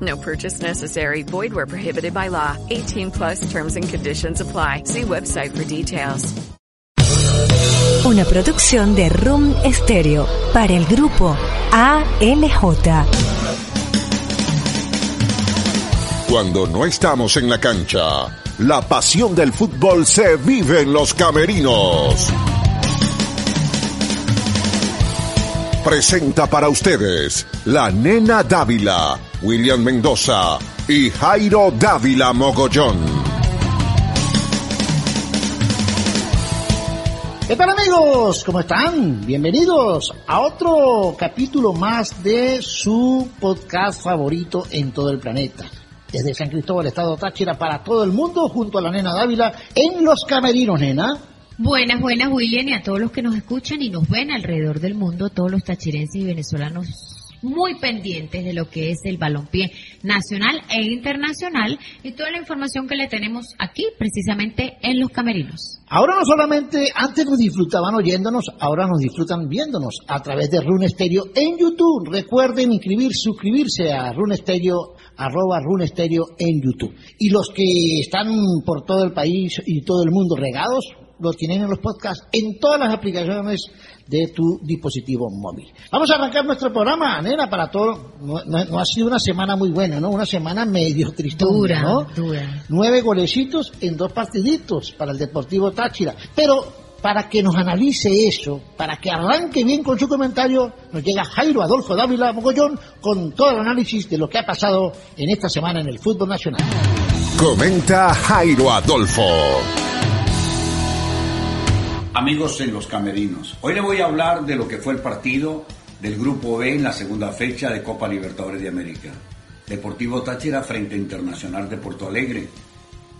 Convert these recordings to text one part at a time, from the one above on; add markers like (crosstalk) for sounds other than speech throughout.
No purchase necessary. Void where prohibited by law. 18 plus terms and conditions apply. See website for details. Una producción de Room Stereo para el grupo ALJ. Cuando no estamos en la cancha, la pasión del fútbol se vive en los camerinos. Presenta para ustedes la nena Dávila, William Mendoza y Jairo Dávila Mogollón. ¿Qué tal amigos? ¿Cómo están? Bienvenidos a otro capítulo más de su podcast favorito en todo el planeta. Desde San Cristóbal, Estado Táchira, para todo el mundo, junto a la nena Dávila, en los camerinos, nena. Buenas, buenas, William, y a todos los que nos escuchan y nos ven alrededor del mundo, todos los tachirenses y venezolanos muy pendientes de lo que es el balompié nacional e internacional y toda la información que le tenemos aquí precisamente en los camerinos. Ahora no solamente antes nos disfrutaban oyéndonos, ahora nos disfrutan viéndonos a través de Rune Stereo en YouTube. Recuerden inscribir, suscribirse a Rune Stereo arroba Rune Stereo en YouTube. Y los que están por todo el país y todo el mundo regados, lo tienen en los podcasts en todas las aplicaciones de tu dispositivo móvil. Vamos a arrancar nuestro programa, nena, para todo. No, no- no ha sido una semana muy buena, ¿no? Una semana medio tristona, Dura, ¿no? dura. Nueve golecitos en dos partiditos para el Deportivo Táchira. Pero para que nos analice eso, para que arranque bien con su comentario, nos llega Jairo Adolfo Dávila Mogollón con todo el análisis de lo que ha pasado en esta semana en el fútbol nacional. Comenta Jairo Adolfo. Amigos en los camerinos, hoy le voy a hablar de lo que fue el partido del Grupo B en la segunda fecha de Copa Libertadores de América. Deportivo Táchira frente a Internacional de Porto Alegre.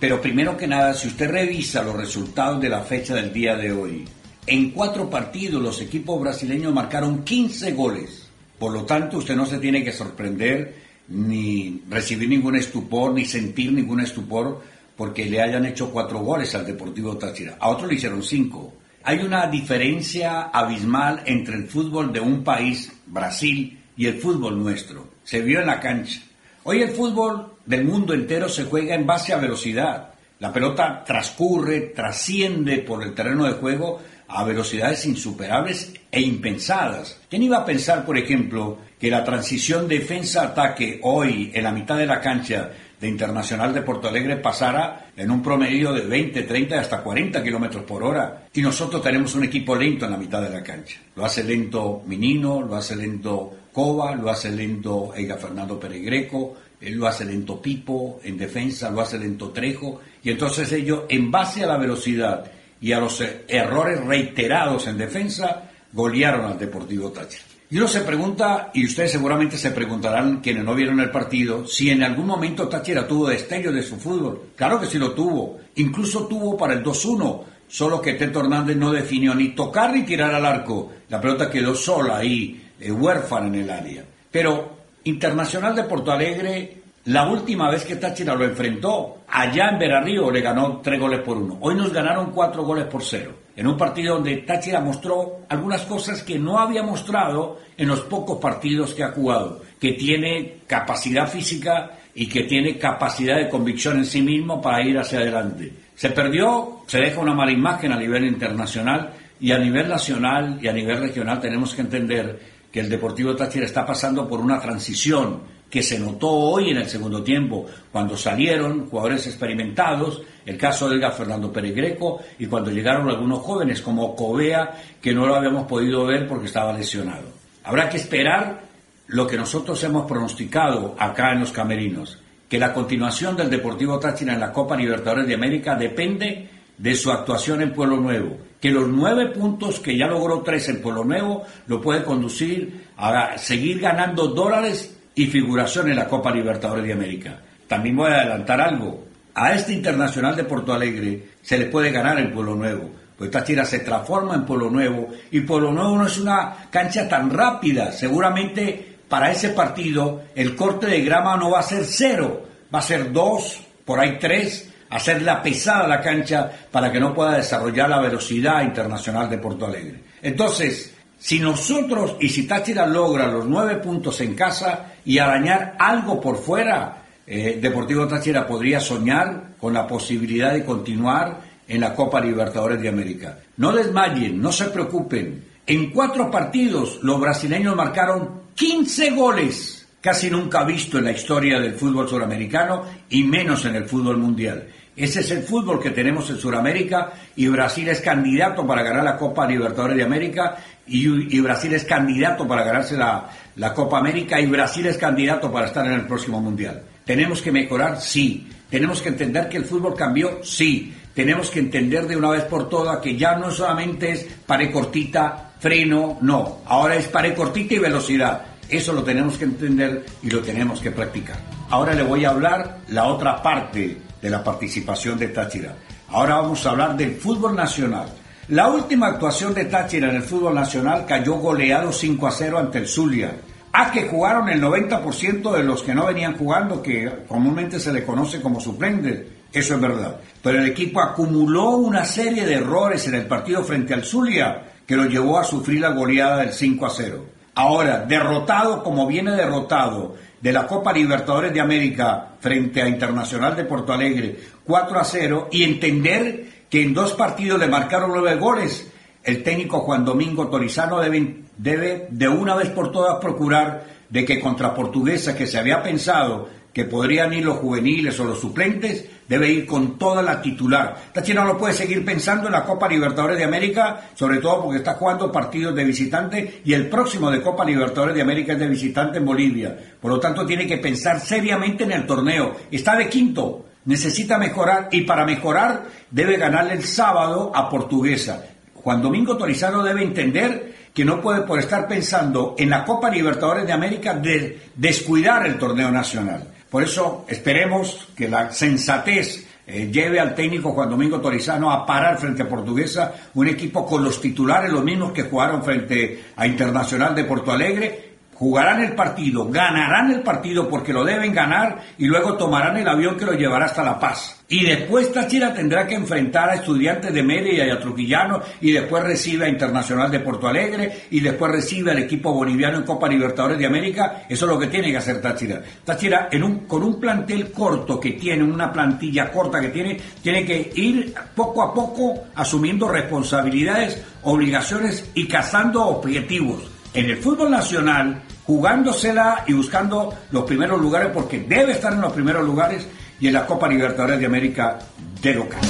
Pero primero que nada, si usted revisa los resultados de la fecha del día de hoy, en cuatro partidos los equipos brasileños marcaron 15 goles. Por lo tanto, usted no se tiene que sorprender ni recibir ningún estupor, ni sentir ningún estupor porque le hayan hecho cuatro goles al Deportivo Táchira. A otros le hicieron cinco. Hay una diferencia abismal entre el fútbol de un país, Brasil, y el fútbol nuestro. Se vio en la cancha. Hoy el fútbol del mundo entero se juega en base a velocidad. La pelota transcurre, trasciende por el terreno de juego a velocidades insuperables e impensadas. ¿Quién iba a pensar, por ejemplo, que la transición defensa-ataque hoy en la mitad de la cancha de Internacional de Porto Alegre pasara en un promedio de 20, 30 hasta 40 kilómetros por hora? Y nosotros tenemos un equipo lento en la mitad de la cancha. Lo hace lento Minino, lo hace lento Cova, lo hace lento Ega Fernando Peregreco, él lo hace lento Pipo en defensa, lo hace lento Trejo, y entonces ellos, en base a la velocidad y a los eh, errores reiterados en defensa, golearon al Deportivo Táchira. Y uno se pregunta, y ustedes seguramente se preguntarán, quienes no vieron el partido, si en algún momento Táchira tuvo destello de su fútbol. Claro que sí lo tuvo. Incluso tuvo para el 2-1, solo que Teto Hernández no definió ni tocar ni tirar al arco. La pelota quedó sola ahí, eh, huérfana en el área. Pero Internacional de Porto Alegre, la última vez que Táchira lo enfrentó, allá en Verarrío le ganó tres goles por uno. Hoy nos ganaron cuatro goles por cero. En un partido donde Táchira mostró algunas cosas que no había mostrado en los pocos partidos que ha jugado, que tiene capacidad física y que tiene capacidad de convicción en sí mismo para ir hacia adelante. Se perdió, se deja una mala imagen a nivel internacional y a nivel nacional y a nivel regional tenemos que entender que el Deportivo Táchira está pasando por una transición que se notó hoy en el segundo tiempo, cuando salieron jugadores experimentados, el caso de Fernando Peregreco, y cuando llegaron algunos jóvenes como Covea, que no lo habíamos podido ver porque estaba lesionado. Habrá que esperar lo que nosotros hemos pronosticado acá en los camerinos, que la continuación del Deportivo Táchira en la Copa Libertadores de América depende de su actuación en Pueblo Nuevo, que los nueve puntos que ya logró tres en Pueblo Nuevo lo puede conducir a seguir ganando dólares y figuración en la Copa Libertadores de América. También voy a adelantar algo. A este Internacional de Porto Alegre se le puede ganar en Pueblo Nuevo, pues Táchira se transforma en Pueblo Nuevo y Pueblo Nuevo no es una cancha tan rápida. Seguramente para ese partido el corte de grama no va a ser cero, va a ser dos, por ahí tres, hacerla pesada la cancha para que no pueda desarrollar la velocidad internacional de Porto Alegre. Entonces, si nosotros y si Táchira logra los nueve puntos en casa y arañar algo por fuera, eh, Deportivo Táchira podría soñar con la posibilidad de continuar en la Copa Libertadores de América. No desmayen, no se preocupen. En cuatro partidos los brasileños marcaron 15 goles, casi nunca visto en la historia del fútbol suramericano y menos en el fútbol mundial. Ese es el fútbol que tenemos en Sudamérica y Brasil es candidato para ganar la Copa Libertadores de América y, Brasil es candidato para ganarse la, la Copa América y Brasil es candidato para estar en el próximo Mundial. ¿Tenemos que mejorar? Sí. ¿Tenemos que entender que el fútbol cambió? Sí tenemos que entender de una vez por todas que ya no solamente es pared cortita, freno, no, ahora es pared cortita y velocidad. Eso lo tenemos que entender y lo tenemos que practicar. Ahora le voy a hablar la otra parte de la participación de Táchira. Ahora vamos a hablar del fútbol nacional. La última actuación de Táchira en el fútbol nacional cayó goleado 5 a 0 ante el Zulia. A que jugaron el 90% de los que no venían jugando, que comúnmente se le conoce como suplentes eso es verdad. Pero el equipo acumuló una serie de errores en el partido frente al Zulia que lo llevó a sufrir la goleada del 5 a 0. Ahora, derrotado como viene derrotado de la Copa Libertadores de América frente a Internacional de Porto Alegre 4 a 0 y entender que en dos partidos le marcaron nueve goles, el técnico Juan Domingo Torizano debe, debe de una vez por todas procurar de que contra Portuguesa, que se había pensado que podrían ir los juveniles o los suplentes, debe ir con toda la titular. Táchira no puede seguir pensando en la Copa Libertadores de América, sobre todo porque está jugando partidos de visitante y el próximo de Copa Libertadores de América es de visitante en Bolivia. Por lo tanto, tiene que pensar seriamente en el torneo. Está de quinto, necesita mejorar y para mejorar debe ganarle el sábado a Portuguesa. Juan Domingo Torizano debe entender que no puede por estar pensando en la Copa Libertadores de América de descuidar el torneo nacional. Por eso esperemos que la sensatez eh, lleve al técnico Juan Domingo Torizano a parar frente a Portuguesa, un equipo con los titulares, los mismos que jugaron frente a Internacional de Porto Alegre, jugarán el partido, ganarán el partido porque lo deben ganar y luego tomarán el avión que lo llevará hasta La Paz. Y después Táchira tendrá que enfrentar a estudiantes de Mérida y a Trujillano y después recibe a Internacional de Porto Alegre y después recibe al equipo boliviano en Copa Libertadores de América. Eso es lo que tiene que hacer Táchira. Táchira en un, con un plantel corto que tiene, una plantilla corta que tiene, tiene que ir poco a poco asumiendo responsabilidades, obligaciones y cazando objetivos en el fútbol nacional, jugándosela y buscando los primeros lugares, porque debe estar en los primeros lugares, y en la Copa Libertadores de América de local.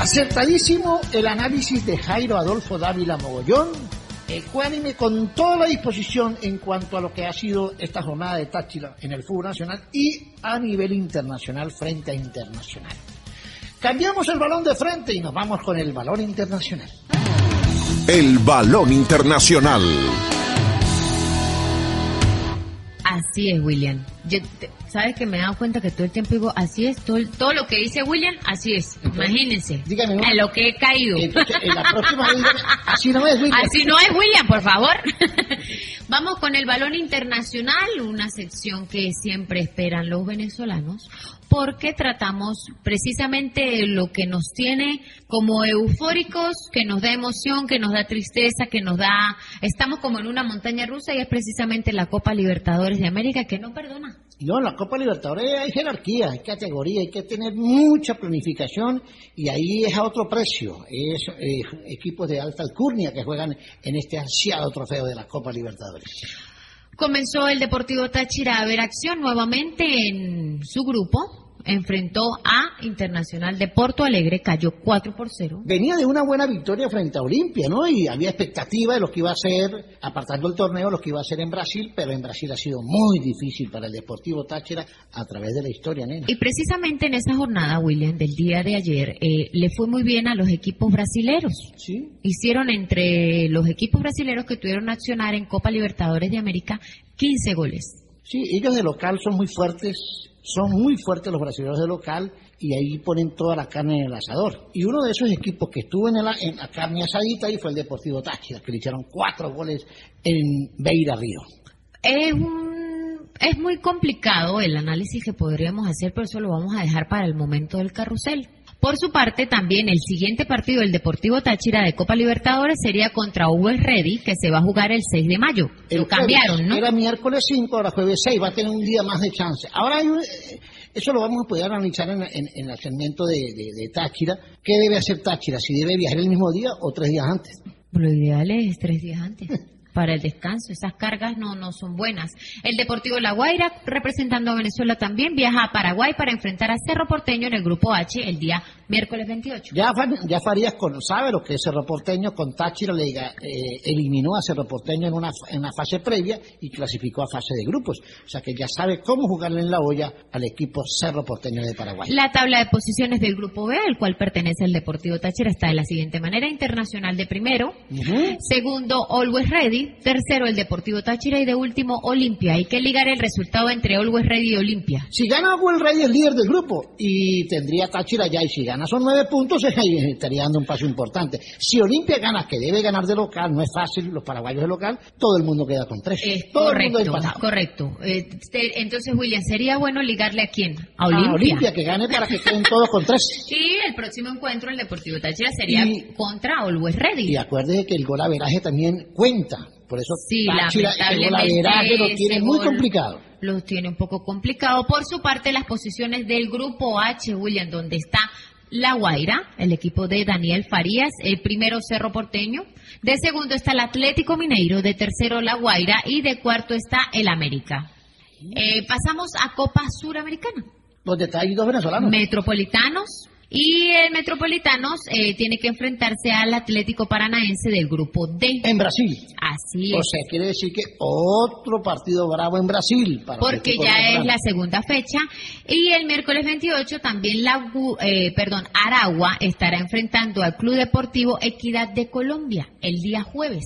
Acertadísimo el análisis de Jairo Adolfo Dávila Mogollón, ecuánime con toda la disposición en cuanto a lo que ha sido esta jornada de Táchira en el fútbol nacional y a nivel internacional frente a internacional. Cambiamos el balón de frente y nos vamos con el balón internacional. El balón internacional. Así es, William. Sabes que me he dado cuenta que todo el tiempo digo, así es, todo, todo lo que dice William, así es. Imagínense. Dígame, a lo que he caído. en la próxima (laughs) así no es, William. Así no es, William, por favor. (laughs) Vamos con el balón internacional, una sección que siempre esperan los venezolanos porque tratamos precisamente lo que nos tiene como eufóricos, que nos da emoción, que nos da tristeza, que nos da, estamos como en una montaña rusa y es precisamente la Copa Libertadores de América que no perdona. No, en la Copa Libertadores hay jerarquía, hay categoría, hay que tener mucha planificación y ahí es a otro precio. Es equipos de alta alcurnia que juegan en este ansiado trofeo de la Copa Libertadores. Comenzó el Deportivo Táchira a ver acción nuevamente en su grupo, enfrentó a Internacional de Porto Alegre, cayó 4 por 0. Venía de una buena victoria frente a Olimpia, ¿no? Y había expectativa de lo que iba a ser, apartando el torneo, lo que iba a ser en Brasil, pero en Brasil ha sido muy difícil para el Deportivo Táchira a través de la historia, nena. Y precisamente en esa jornada, William, del día de ayer, eh, le fue muy bien a los equipos brasileros. Sí. Hicieron entre los equipos brasileros que tuvieron accionar en Copa Libertadores de América 15 goles. Sí, ellos de local son muy fuertes son muy fuertes los brasileños de local y ahí ponen toda la carne en el asador. Y uno de esos equipos que estuvo en, la, en la carne asadita ahí fue el Deportivo Táchira, que le echaron cuatro goles en Beira Río. Es es muy complicado el análisis que podríamos hacer, pero eso lo vamos a dejar para el momento del carrusel. Por su parte, también el siguiente partido del Deportivo Táchira de Copa Libertadores sería contra Uber Ready, que se va a jugar el 6 de mayo. El lo cambiaron, jueves ¿no? Era miércoles 5, ahora jueves 6, va a tener un día más de chance. Ahora hay un- eso lo vamos a poder analizar en, en- en el segmento de, de- de Táchira. ¿Qué debe hacer Táchira? ¿Si debe viajar el mismo día o tres días antes? Lo ideal es tres días antes. (laughs) Para el descanso, esas cargas no, no son buenas. El Deportivo La Guaira, representando a Venezuela también, viaja a Paraguay para enfrentar a Cerro Porteño en el Grupo H el día miércoles 28. Ya, Fa- ya Farías con, sabe lo que es Cerro Porteño, con Táchira le diga, eh, eliminó a Cerro Porteño en una, en una fase previa y clasificó a fase de grupos. O sea que ya sabe cómo jugarle en la olla al equipo Cerro Porteño de Paraguay. La tabla de posiciones del Grupo B, al cual pertenece el Deportivo Táchira, está de la siguiente manera. Internacional de primero, segundo Always Ready, tercero el Deportivo Táchira y de último Olimpia. Hay que ligar el resultado entre Always Ready y Olimpia. Si gana Will Rey el líder del grupo y tendría Táchira ya y si gana son nueve puntos (laughs) ahí estaría dando un paso importante. Si Olimpia gana, que debe ganar de local, no es fácil, los paraguayos de local, todo el mundo queda con tres. Es todo el mundo correcto, correcto. Eh, te- entonces, William, ¿sería bueno ligarle a quién? A A Olimpia. Olimpia que gane para que queden todos con tres. (laughs) Y el próximo encuentro, el Deportivo Táchira, sería Y- contra Always Ready. Y acuérdese que el gol averaje también cuenta. Por eso Sí, Táchira el gol averaje lo tiene muy gol complicado. Lo tiene un poco complicado. Por su parte, las posiciones del grupo H, William, donde está La Guaira, el equipo de Daniel Farías, el primero Cerro Porteño, de segundo está el Atlético Mineiro, de tercero La Guaira y de cuarto está el América. Eh, pasamos a Copa Suramericana. Donde está ahí dos venezolanos. Metropolitanos. Y el Metropolitanos eh, tiene que enfrentarse al Atlético Paranaense del grupo D. En Brasil. Así O es. sea, quiere decir que otro partido bravo en Brasil. Para porque ya es la segunda fecha y el miércoles 28 también la eh, perdón Aragua estará enfrentando al Club Deportivo Equidad de Colombia el día jueves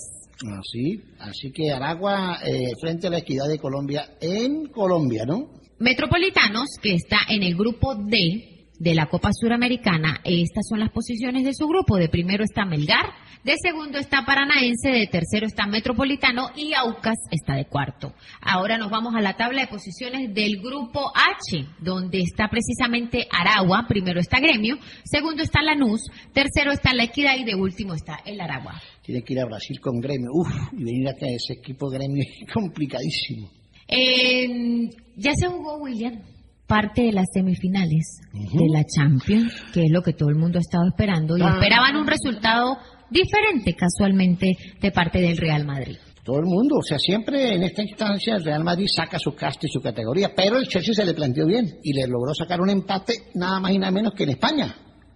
Así, así que Aragua eh, frente a la equidad de Colombia en Colombia, ¿no? Metropolitanos que está en el grupo D de la Copa Suramericana estas son las posiciones de su grupo. De primero está Melgar de segundo está Paranaense de tercero está Metropolitano y Aucas está de cuarto. Ahora nos vamos a la tabla de posiciones del grupo H donde está precisamente Aragua. Primero está Gremio segundo está Lanús tercero está La Equidad y de último está el Aragua. Tiene que ir a Brasil con gremio. Uf, y venir acá ese equipo gremio es (laughs) complicadísimo. Eh, ya se jugó, William, parte de las semifinales de la Champions, que es lo que todo el mundo ha estado esperando, y Ah. esperaban un resultado diferente casualmente de parte del Real Madrid. Todo el mundo, o sea, siempre en esta instancia el Real Madrid saca su casta y su categoría, pero el Chelsea se le planteó bien y le logró sacar un empate nada más y nada menos que en España.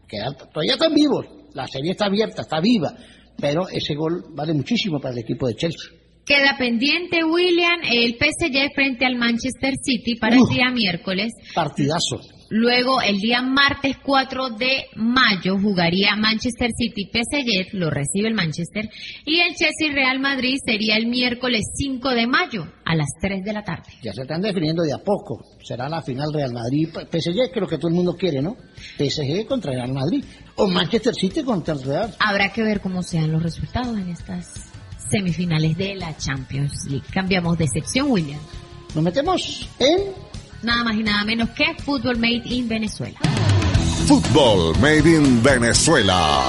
Que todavía están vivos, la serie está abierta, está viva, pero ese gol vale muchísimo para el equipo de Chelsea. Queda pendiente, William, el PSG frente al Manchester City para el día miércoles. Partidazo. Luego, el día martes 4 de mayo, jugaría Manchester City PSG, lo recibe el Manchester, y el Chelsea Real Madrid sería el miércoles 5 de mayo a las 3 de la tarde. Ya se están definiendo de a poco. Será la final Real Madrid, PSG, que es lo que todo el mundo quiere, ¿no? PSG contra Real Madrid. O Manchester City contra el Real. Habrá que ver cómo sean los resultados en estas semifinales de la Champions League. Cambiamos de sección, William. Nos metemos en Nada más y nada menos que Fútbol Made in Venezuela. Fútbol Made in Venezuela.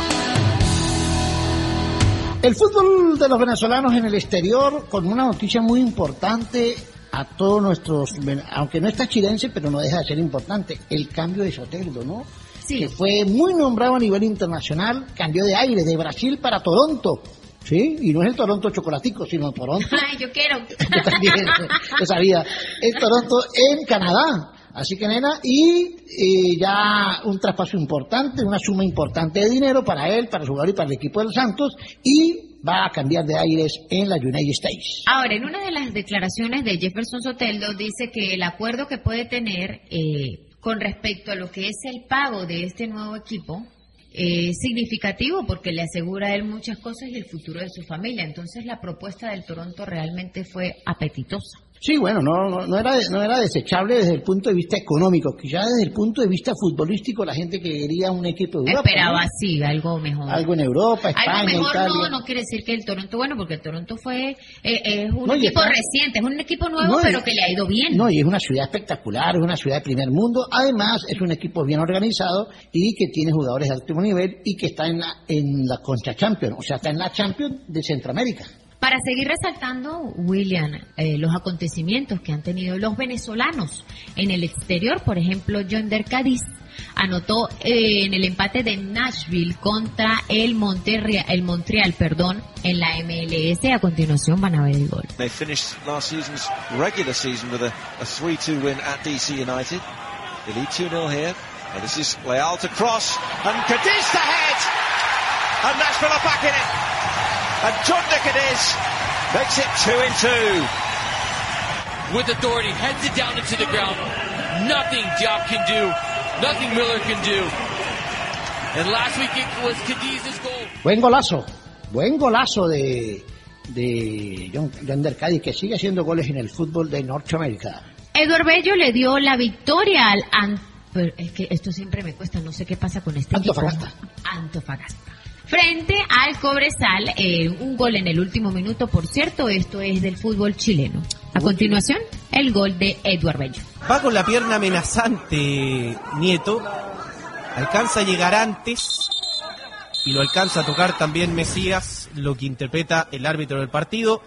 el fútbol de los venezolanos en el exterior con una noticia muy importante a todos nuestros, aunque no está chilense, pero no deja de ser importante, el cambio de Soteldo, ¿no? Sí. Que fue muy nombrado a nivel internacional, cambió de aire de Brasil para Toronto. Sí, y no es el Toronto chocolatico, sino Toronto (laughs) Ay, yo quiero. (laughs) yo también lo sabía. En Toronto, en Canadá. Así que, nena, y, eh, ya un traspaso importante, una suma importante de dinero para él, para su jugador y para el equipo de los Santos, y va a cambiar de aires en la United States. Ahora, en una de las declaraciones de Jefferson Soteldo dice que el acuerdo que puede tener eh, con respecto a lo que es el pago de este nuevo equipo eh, significativo porque le asegura a él muchas cosas y el futuro de su familia. Entonces la propuesta del Toronto realmente fue apetitosa. Sí, bueno, no, no, era, no era desechable desde el punto de vista económico, que ya desde el punto de vista futbolístico la gente quería un equipo de Europa. Esperaba sí, algo mejor. Algo en Europa, España, algo mejor Italia. No, no quiere decir que el Toronto, bueno, porque el Toronto fue eh, es un equipo reciente, es un equipo nuevo, no, pero que le ha ido bien. No, y es una ciudad espectacular, es una ciudad de primer mundo. Además, es un equipo bien organizado y que tiene jugadores de alto nivel y que está en la, en la Concha Champions, o sea, está en la Champions de Centroamérica. Para seguir resaltando, William, eh, los acontecimientos que han tenido los venezolanos en el exterior, por ejemplo, John Der Cádiz anotó eh, en el empate de Nashville contra el Montreal, perdón, en la MLS. A continuación van a ver el gol. They finished last season's regular season with a, a 3-2 win at DC United. They lead 2-0 here. And this is Leal to cross and. And Nashville are back in it. And John Cadiz makes it 2 in 2. With authority, heads it down into the ground. Nothing Diop can do. Nothing Miller can do. And last week it was Cadiz's goal. Buen golazo. Buen golazo de, de John, John Der Cádiz, que sigue haciendo goles en el fútbol de Norteamérica. Eduardo Bello le dio la victoria al Ant pero es que esto siempre me cuesta, no sé qué pasa con este Antofagasta. equipo. Antofagasta. Frente al Cobresal, eh, un gol en el último minuto, por cierto, esto es del fútbol chileno. A continuación, el gol de Eduardo Bello. Va con la pierna amenazante Nieto, alcanza a llegar antes y lo alcanza a tocar también Mesías, lo que interpreta el árbitro del partido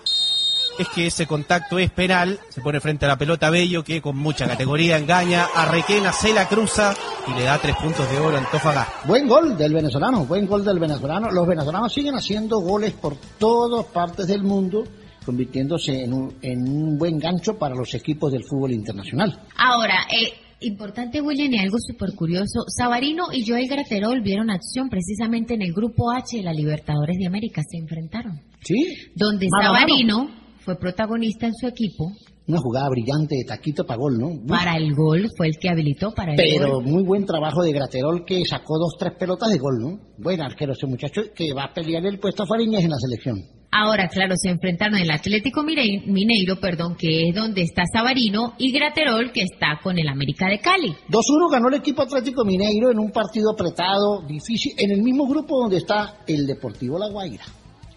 es que ese contacto es penal, se pone frente a la pelota Bello que con mucha categoría engaña a Requena, se la cruza y le da tres puntos de oro a Antofagasta. Buen gol del venezolano, buen gol del venezolano. Los venezolanos siguen haciendo goles por todas partes del mundo, convirtiéndose en un, en un buen gancho para los equipos del fútbol internacional. Ahora, eh, Importante, William, y algo súper curioso. Sabarino y Joel Graterol vieron acción precisamente en el Grupo H de la Libertadores de América. Se enfrentaron. ¿Sí? Donde Mano mano. Fue protagonista en su equipo. Una jugada brillante de taquito para gol, ¿no? Para el gol fue el que habilitó para el Pero gol. muy buen trabajo de Graterol que sacó dos, tres pelotas de gol, ¿no? Buen arquero ese muchacho que va a pelear el puesto a Fariñez en la selección. Ahora, claro, se enfrentaron el Atlético Mineiro, perdón, que es donde está Sabarino, y Graterol, que está con el América de Cali. 2-1 ganó el equipo Atlético Mineiro en un partido apretado, difícil, en el mismo grupo donde está el Deportivo La Guaira.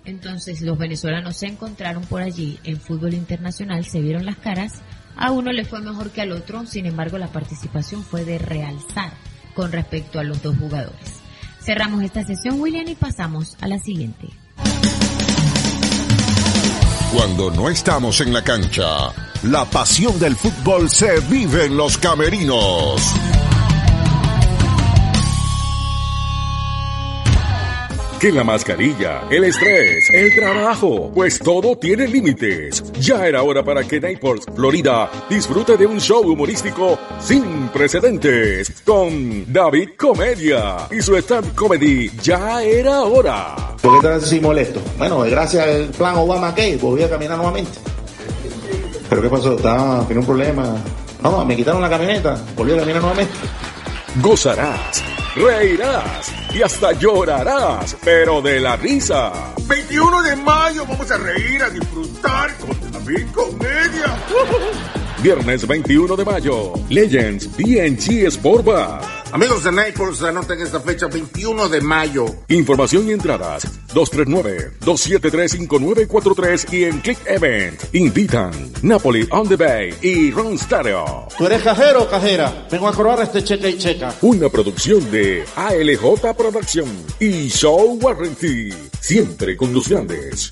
Entonces los venezolanos se encontraron por allí en fútbol internacional, se vieron las caras, a uno le fue mejor que al otro, sin embargo la participación fue de realzar con respecto a los dos jugadores. Cerramos esta sesión, William, y pasamos a la siguiente. Cuando no estamos en la cancha, la pasión del fútbol se vive en los camerinos. Que la mascarilla, el estrés, el trabajo, pues todo tiene límites. Ya era hora para que Naples, Florida, disfrute de un show humorístico sin precedentes con David Comedia y su stand comedy. Ya era hora. ¿Por qué estás así molesto? Bueno, gracias al plan Obama que volví a caminar nuevamente. ¿Pero qué pasó? ¿Estaba, ¿Tiene un problema? No, me quitaron la camioneta, volví a caminar nuevamente. Gozarás, reirás y hasta llorarás, pero de la risa. 21 de mayo vamos a reír, a disfrutar con David Comedia. Viernes 21 de mayo, Legends BNG Sport Bar. Amigos de Naples, anoten esta fecha, 21 de mayo. Información y entradas 239-273-5943 y en Click Event. Invitan Napoli on the Bay y Ron Stereo. ¿Tú eres cajero o cajera? Vengo a cobrar este cheque y checa. Una producción de ALJ Production y Show Warranty. Siempre con los grandes.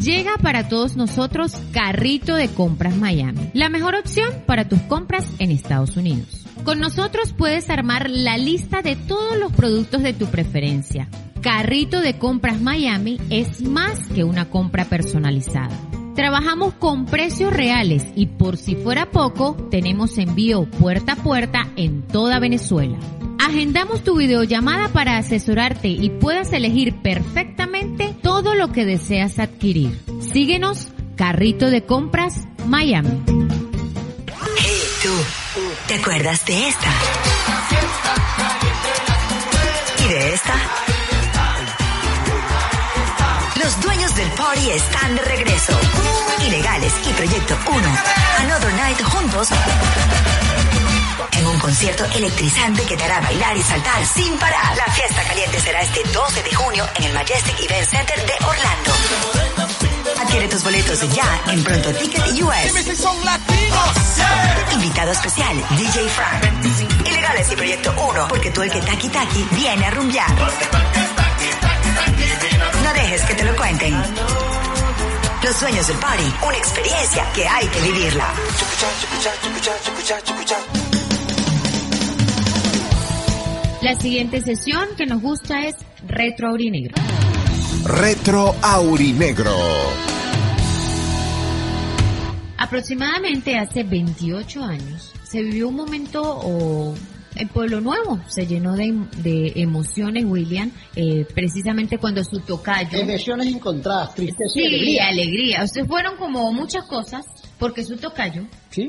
Llega para todos nosotros Carrito de Compras Miami, la mejor opción para tus compras en Estados Unidos. Con nosotros puedes armar la lista de todos los productos de tu preferencia. Carrito de Compras Miami es más que una compra personalizada. Trabajamos con precios reales y por si fuera poco, tenemos envío puerta a puerta en toda Venezuela. Agendamos tu videollamada para asesorarte y puedas elegir perfectamente todo lo que deseas adquirir. Síguenos, Carrito de Compras, Miami. Hey, tú, ¿te acuerdas de esta? ¿Y de esta? Los dueños del party están de regreso. Ilegales y Proyecto 1. Another Night juntos. En un concierto electrizante que te hará bailar y saltar sin parar. La fiesta caliente será este 12 de junio en el Majestic Event Center de Orlando. Adquiere tus boletos ya en Pronto Ticket US. son latinos. Invitado especial, DJ Frank. Ilegales y Proyecto 1, porque tú el que taqui taqui viene a rumbear. No dejes que te lo cuenten. Los sueños del party, una experiencia que hay que vivirla. La siguiente sesión que nos gusta es Retro Aurinegro. Retro Aurinegro. Aproximadamente hace 28 años se vivió un momento o en Pueblo Nuevo se llenó de, de emociones, William, eh, precisamente cuando su tocayo... Emociones encontradas, tristeza Sí, y alegría. alegría. O sea, fueron como muchas cosas, porque su tocayo,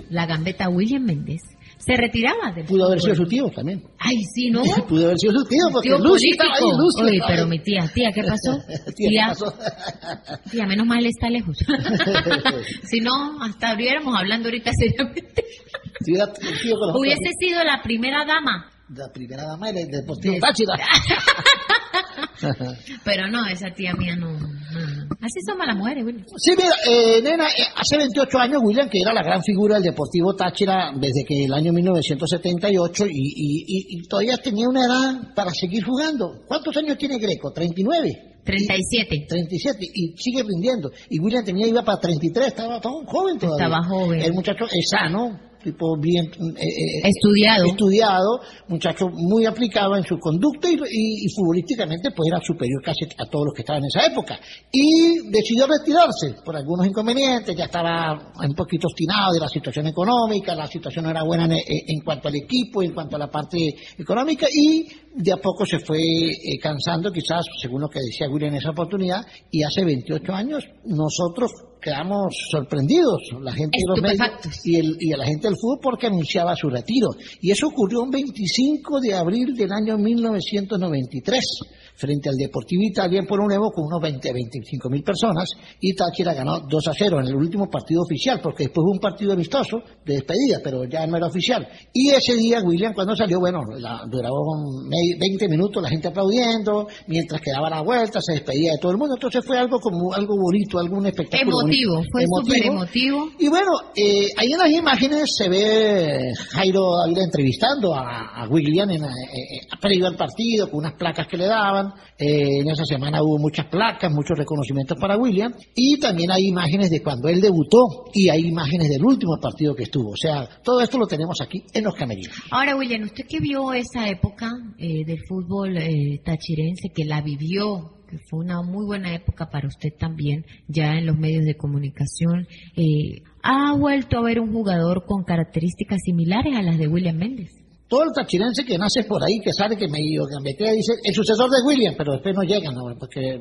la gambeta William Méndez, se retiraba del Pudo haber sido su tío también. Ay, sí, ¿no? (laughs) Pudo haber sido su tío, porque Tío Lucy estaba ahí, Lucy Oye, estaba pero ahí. mi tía, tía, ¿qué pasó? (laughs) Tía, ¿qué pasó? Tía, menos mal está lejos. (laughs) si no, hasta estuviéramos hablando ahorita seriamente. Si hubiera tío con los Hubiese sido la primera dama. La primera dama del Deportivo Táchira. (laughs) Pero no, esa tía mía no. Así somos las mujeres, William. Sí, mira, eh, nena, eh, hace 28 años, William, que era la gran figura del Deportivo Táchira desde que el año 1978 y, y, y- y todavía tenía una edad para seguir jugando. ¿Cuántos años tiene Greco? ¿39? 37. 37 y sigue rindiendo. Y William tenía, iba para 33, estaba todo joven todavía. Estaba joven. El muchacho es sano, tipo bien... eh, eh, Estudiado. Estudiado, muchacho muy aplicado en su conducta y, y- y futbolísticamente pues era superior casi a todos los que estaban en esa época. Y decidió retirarse por algunos inconvenientes, ya estaba un poquito obstinado de la situación económica, la situación no era buena en, en cuanto al equipo, en cuanto a la parte económica y de a poco se fue eh, cansando, quizás según lo que decía William en esa oportunidad, y hace 28 años nosotros quedamos sorprendidos, la gente de los medios y, el, y la gente del fútbol porque anunciaba su retiro. Y eso ocurrió un 25 de abril del año 1993 frente al Deportivo Italia en Pueblo Nuevo con unos 20, 25 mil personas y Táchira ganó 2 a 0 en el último partido oficial porque después hubo un partido amistoso de despedida pero ya no era oficial y ese día William cuando salió bueno la, duraba un me- 20 minutos la gente aplaudiendo mientras quedaba la vuelta se despedía de todo el mundo entonces fue algo como algo bonito algún espectáculo Emotivo, bonito. fue súper emotivo. y bueno, eh, ahí en las imágenes se ve Jairo Ávila entrevistando a, a William en, eh, eh, previo al partido, con unas placas que le daban. Eh, en esa semana hubo muchas placas, muchos reconocimientos para William. Y también hay imágenes de cuando él debutó y hay imágenes del último partido que estuvo. O sea, todo esto lo tenemos aquí en los camerinos. Ahora, William, usted que vio esa época eh, del fútbol eh, tachirense, que la vivió, que fue una muy buena época para usted también, ya en los medios de comunicación, eh, ¿ha vuelto a ver un jugador con características similares a las de William Méndez? Todo el tachirense que nace por ahí, que sale, que medio gambetea, dice el sucesor de William, pero después no llegan, ¿no? porque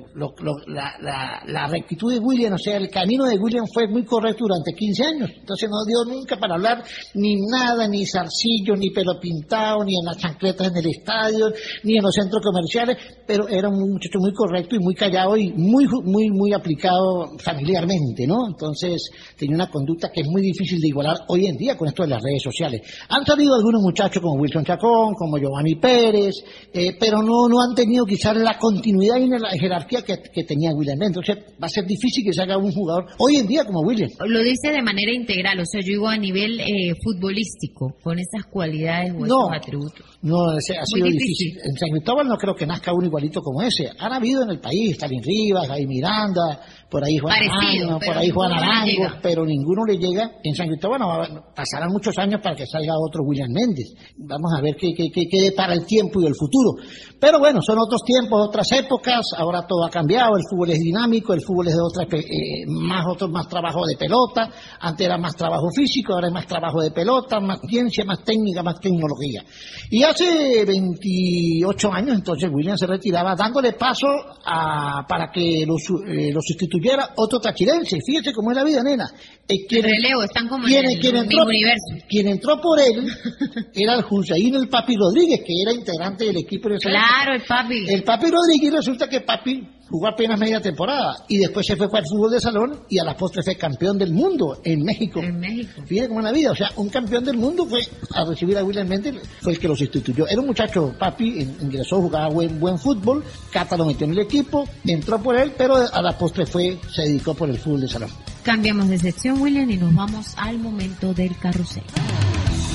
la, rectitud de William, o sea, el camino de William fue muy correcto durante 15 años. Entonces no dio nunca para hablar ni nada, ni zarcillo, ni pelo pintado, ni en las chancletas en el estadio, ni en los centros comerciales, pero era un muchacho muy correcto y muy callado y muy, muy, muy aplicado familiarmente, ¿no? Entonces tenía una conducta que es muy difícil de igualar hoy en día con esto de las redes sociales. Han salido algunos muchachos como Wilson Chacón, como Giovanni Pérez, eh, pero no, no han tenido quizás la continuidad y la jerarquía que, que tenía William. Entonces va a ser difícil que se haga un jugador hoy en día como William. Lo dice de manera integral, o sea, yo digo a nivel eh, futbolístico, con esas cualidades o No. esos atributos. No, ese ha sido difícil. difícil. En San Cristóbal no creo que nazca uno igualito como ese. Han habido en el país, Stalin Rivas, Gaby Miranda, por ahí Juan Parecido, Arango, por ahí Juan Arango, pero ninguno le llega. En San Cristóbal no, pasarán muchos años para que salga otro William Méndez. Vamos a ver qué, qué, qué, qué depara el tiempo y el futuro. Pero bueno, son otros tiempos, otras épocas, ahora todo ha cambiado, el fútbol es dinámico, el fútbol es de otra, eh, más otro, más trabajo de pelota, antes era más trabajo físico, ahora es más trabajo de pelota, más ciencia, más técnica, más tecnología. Y hace 28 años entonces William se retiraba dándole paso a, para que lo, su- eh, lo sustituyera otro tachirense. Fíjese cómo es la vida, nena. Eh, quien- El relevo, están como quien- en el quien mismo entró, universo. quien entró por él (laughs) era el Hussein el Papi Rodríguez, que era integrante del equipo de Claro, el papi. el Papi Rodríguez resulta que Papi jugó apenas media temporada y después se fue para el fútbol de salón y a la postre fue campeón del mundo en México. En México. Fíjate cómo es la vida, o sea, un campeón del mundo fue a recibir a William Méndez, fue el que lo sustituyó. Era un muchacho, Papi, in- ingresó, jugaba buen, buen fútbol, Cata lo metió en el equipo, entró por él, pero a la postre fue, se dedicó por el fútbol de salón. Cambiamos de sección, William, y nos vamos al momento del carrusel.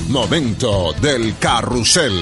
Momento del carrusel.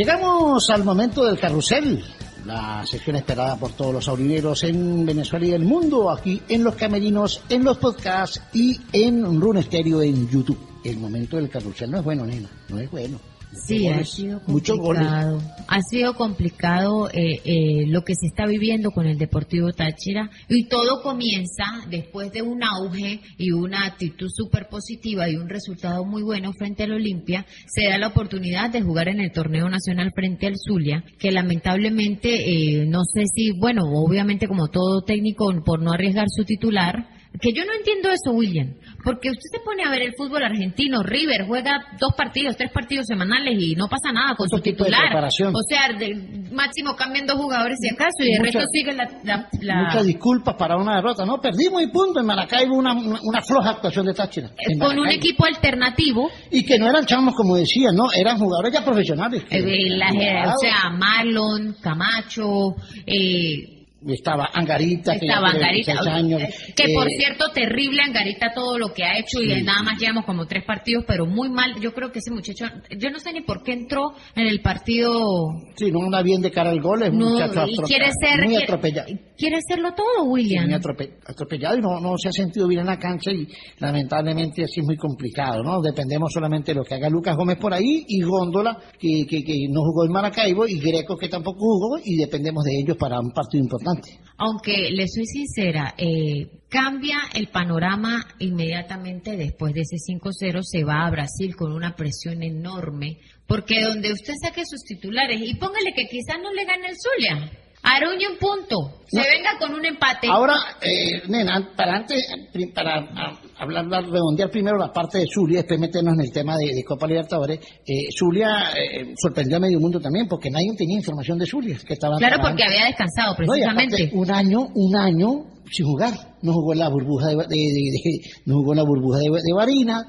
Llegamos al momento del carrusel, la sección esperada por todos los aurineros en Venezuela y el mundo, aquí en los camerinos, en los podcasts y en Rune Stereo en YouTube. El momento del carrusel no es bueno, nena, no es bueno. Sí, ha sido complicado. Ha sido complicado eh, eh, lo que se está viviendo con el Deportivo Táchira y todo comienza después de un auge y una actitud súper positiva y un resultado muy bueno frente al Olimpia. Se da la oportunidad de jugar en el torneo nacional frente al Zulia, que lamentablemente eh, no sé si, bueno, obviamente como todo técnico por no arriesgar su titular, que yo no entiendo eso, William, porque usted se pone a ver el fútbol argentino, River juega dos partidos, tres partidos semanales y no pasa nada con su Otro titular. O sea, de- máximo cambian dos jugadores si acaso y el Mucha- resto sigue la... la- la- Muchas disculpas para una derrota, no, perdimos y punto. En Maracaibo una, una, una floja actuación de Táchira. En con un equipo alternativo, Y que no eran chamos como decían, no, eran jugadores ya profesionales. eh, la- o sea, Marlon, Camacho, eh, Estaba Angarita, que Estaba ya tiene Angarita, 26 años. que por eh, cierto, terrible Angarita todo lo que ha hecho y Sí. nada más llevamos como tres partidos, pero muy mal. Yo creo que ese muchacho, yo no sé ni por qué entró en el partido. Sí, no anda bien de cara al gol, es No, muchacho y quiere ser, muy quiere, atropellado. quiere hacerlo todo, William. muy atrope- atropellado y no, no se ha sentido bien en la cancha y lamentablemente así es muy complicado, ¿no? Dependemos solamente de lo que haga Lucas Gómez por ahí y Góndola, que, que, que no jugó en Maracaibo, y Greco, que tampoco jugó, y dependemos de ellos para un partido importante. Aunque le soy sincera, eh, cambia el panorama inmediatamente después de ese 5-0, se va a Brasil con una presión enorme, porque donde usted saque sus titulares y póngale que quizás no le gane el Zulia, Aruña un punto, se No. venga con un empate. Ahora, eh, nena, para antes, para a- hablar, redondear primero la parte de Zulia, después meternos en el tema de, de Copa Libertadores, eh, Zulia eh, sorprendió a medio mundo también porque nadie tenía información de Zulia, que estaba claro, trabajando. porque había descansado No, y aparte, precisamente. un año, un año sin jugar. No jugó en la burbuja de, de- de- no jugó en la burbuja de Varina,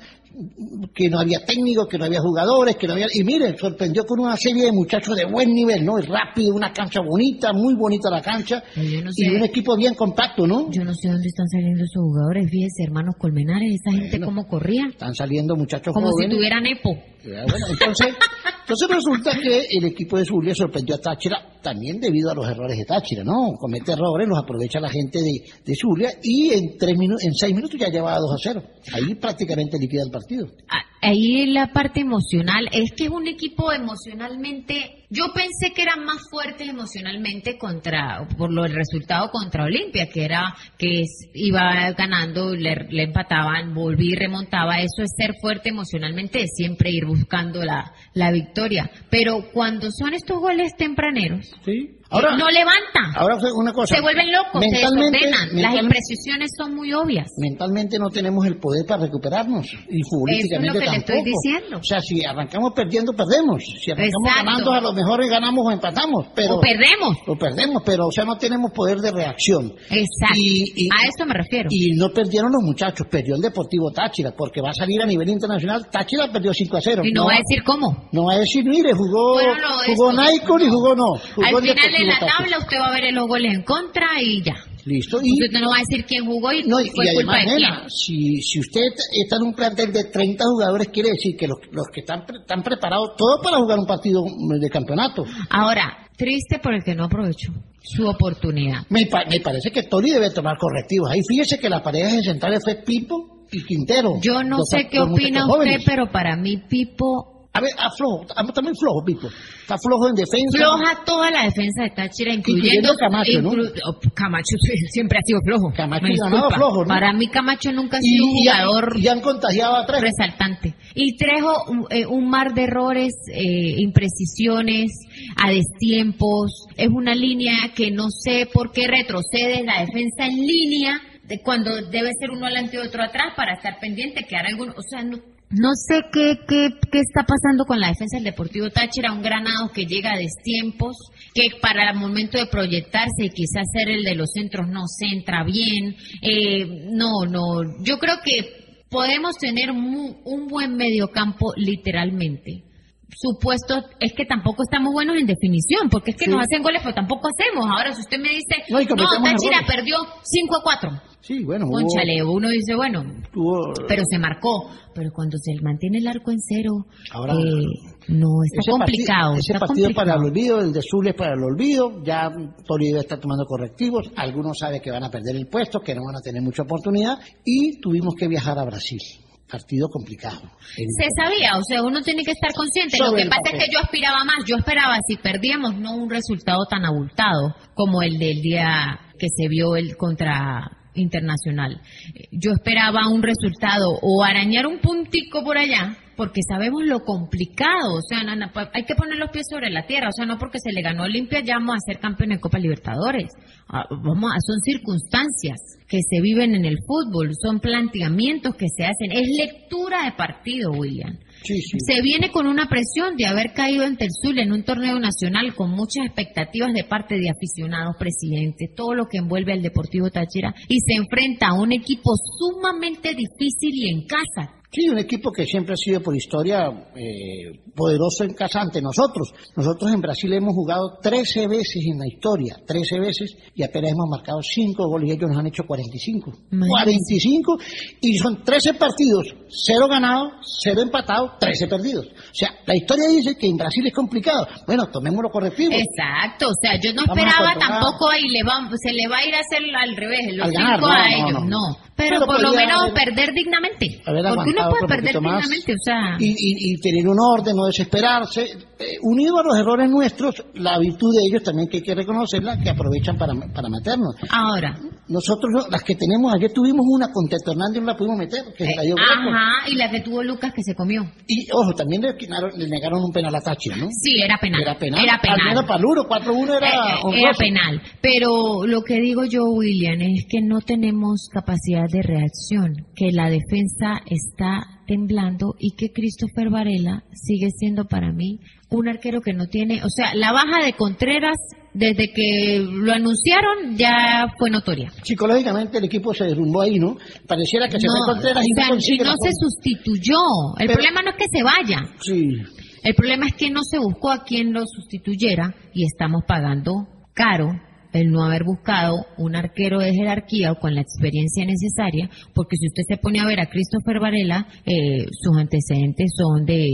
que no había técnicos, que no había jugadores, que no había... Y miren, sorprendió con una serie de muchachos de buen nivel, ¿no? Es rápido, una cancha bonita, muy bonita la cancha, no y un equipo bien compacto, ¿no? Yo no sé dónde están saliendo esos jugadores, fíjese, hermanos Colmenares, esa gente cómo corría, Están saliendo muchachos como si tuvieran EPO. Ya, bueno, entonces, (laughs) entonces resulta que el equipo de Zulia sorprendió a Táchira también debido a los errores de Táchira, ¿no? Comete errores, los aprovecha la gente de, de Zulia y en tres en seis minutos ya llevaba 2 a 0. Ahí prácticamente liquida el partido. Ah, Ahí la parte emocional, es que es un equipo emocionalmente, yo pensé que eran más fuertes emocionalmente contra, por lo el resultado contra Olimpia, que era que iba ganando, le, le empataban, volví y remontaba, eso es ser fuerte emocionalmente, es siempre ir buscando la, la victoria, pero cuando son estos goles tempraneros, Sí. Ahora, no levantan, ahora fue una cosa. se vuelven locos, se Mentalmente- las imprecisiones son muy obvias. Mentalmente no tenemos el poder para recuperarnos y futbolísticamente Eso es lo que le tampoco. estoy diciendo. O sea, si arrancamos perdiendo, perdemos. Si arrancamos Exacto. ganando, a lo mejor ganamos o empatamos. Pero, o perdemos. o perdemos, pero o sea, no tenemos poder de reacción. Exacto. Y- y- a eso me refiero. Y no perdieron los muchachos, perdió el Deportivo Táchira, porque va a salir a nivel internacional. Táchira perdió 5 a 0. Y no va a decir cómo. No va a decir, mire, jugó, Bueno, jugó Nikon y jugó no. Jugó Al final de la tabla usted va a ver los goles en contra y ya. Listo. Y, Usted no va a decir quién jugó y no, y, fue y culpa además, de nena, quién. si, si usted está en un plantel de 30 jugadores, quiere decir que los, los que están, pre- están preparados todos para jugar un partido de campeonato. Ahora, Triste por el que no aprovechó su oportunidad. Me, pa- me parece que Tony debe tomar correctivos. Ahí fíjese que la pareja de centrales fue Pipo y Quintero. Yo no sé qué opina usted, jóvenes. pero para mí Pipo A ver, aflojo, también flojo, Pipo. Está flojo en defensa. floja toda la defensa de Táchira, incluyendo, Incluyendo Camacho, ¿no? oh, Camacho siempre ha sido flojo. Camacho ganaba flojo, ¿no? Para mí Camacho nunca ha sido un jugador y han contagiado a Trejo. resaltante. Y Trejo, un, eh, un mar de errores, eh, imprecisiones, a destiempos. Es una línea que no sé por qué retrocede la defensa en línea de cuando debe ser uno adelante y otro atrás para estar pendiente, que hará alguno, o sea, no, no sé qué, qué, qué está pasando con la defensa del Deportivo Táchira, un granado que llega a destiempos, que para el momento de proyectarse y quizás ser el de los centros no centra bien. Eh, no, no, yo creo que podemos tener mu- un buen mediocampo literalmente. Supuesto es que tampoco estamos buenos en definición, porque es que Sí. nos hacen goles, pero tampoco hacemos. Ahora, si usted me dice, No, no, Táchira perdió 5 a 4. Sí, bueno. hubo- Conchale, uno dice, bueno, hubo- pero se marcó. Pero cuando se mantiene el arco en cero, Ahora- eh, no, está ese complicado. ese está partido complicado. para el olvido, el de Zules para el olvido, ya debe estar tomando correctivos, algunos saben que van a perder el puesto, que no van a tener mucha oportunidad, y tuvimos que viajar a Brasil. Partido complicado. Se sabía, o sea, uno tiene que estar consciente. Lo que pasa papel. es que yo aspiraba más. Yo esperaba, si perdíamos, no un resultado tan abultado como el del día que se vio el contra Internacional. Yo esperaba un resultado o arañar un puntico por allá, porque sabemos lo complicado. O sea, no, no, pa- hay que poner los pies sobre la tierra. O sea, no porque se le ganó Olimpia ya vamos a ser campeones de Copa Libertadores. Ah, Vamos a, son circunstancias que se viven en el fútbol, son planteamientos que se hacen. Es lectura de partido, William. Sí, sí. Se viene con una presión de haber caído el Zulia en un torneo nacional con muchas expectativas de parte de aficionados, presidentes, todo lo que envuelve al Deportivo Táchira y se enfrenta a un equipo sumamente difícil y en casa. Sí, un equipo que siempre ha sido por historia eh, poderoso en casa ante nosotros. Nosotros en Brasil hemos jugado 13 veces en la historia, 13 veces, y apenas hemos marcado 5 goles y ellos nos han hecho 45. Imagínese. 45 y son 13 partidos, 0 ganados, 0 empatados, 13 perdidos. O sea, la historia dice que en Brasil es complicado. Bueno, tomemos los correctivos. Exacto, o sea, yo no Vamos esperaba tampoco ahí le va, se le va a ir a hacer al revés, los Al ganar, cinco no, a no, ellos, no. no. Pero, Pero por lo menos haber- perder dignamente. Porque uno puede perder dignamente, o sea. y, y- y tener un orden, no desesperarse. Eh, unido a los errores nuestros, la virtud de ellos también que hay que reconocerla, que aprovechan para, para meternos. Ahora, Nosotros, no- las que tenemos, ayer tuvimos una con Teto Hernández, no la pudimos meter, que se cayó. Eh, ajá, y la que tuvo Lucas que se comió. Y, ojo, también le, le negaron un penal a Táchira, ¿no? Sí, era penal. Era penal. Era penal. Al menos para Luro, 4-1 era Eh, eh, era penal. Pero lo que digo yo, William, es que no tenemos capacidad de reacción, que la defensa está temblando y que Christopher Varela sigue siendo para mí un arquero que no tiene, o sea, la baja de Contreras desde que lo anunciaron ya fue notoria. Psicológicamente el equipo se derrumbó ahí, ¿no? Pareciera que se No, fue Contreras y o sea, no y no se sustituyó. El Pero- problema no es que se vaya. Sí. El problema es que no se buscó a quien lo sustituyera y estamos pagando caro el no haber buscado un arquero de jerarquía o con la experiencia necesaria, porque si usted se pone a ver a Christopher Varela, eh, sus antecedentes son de,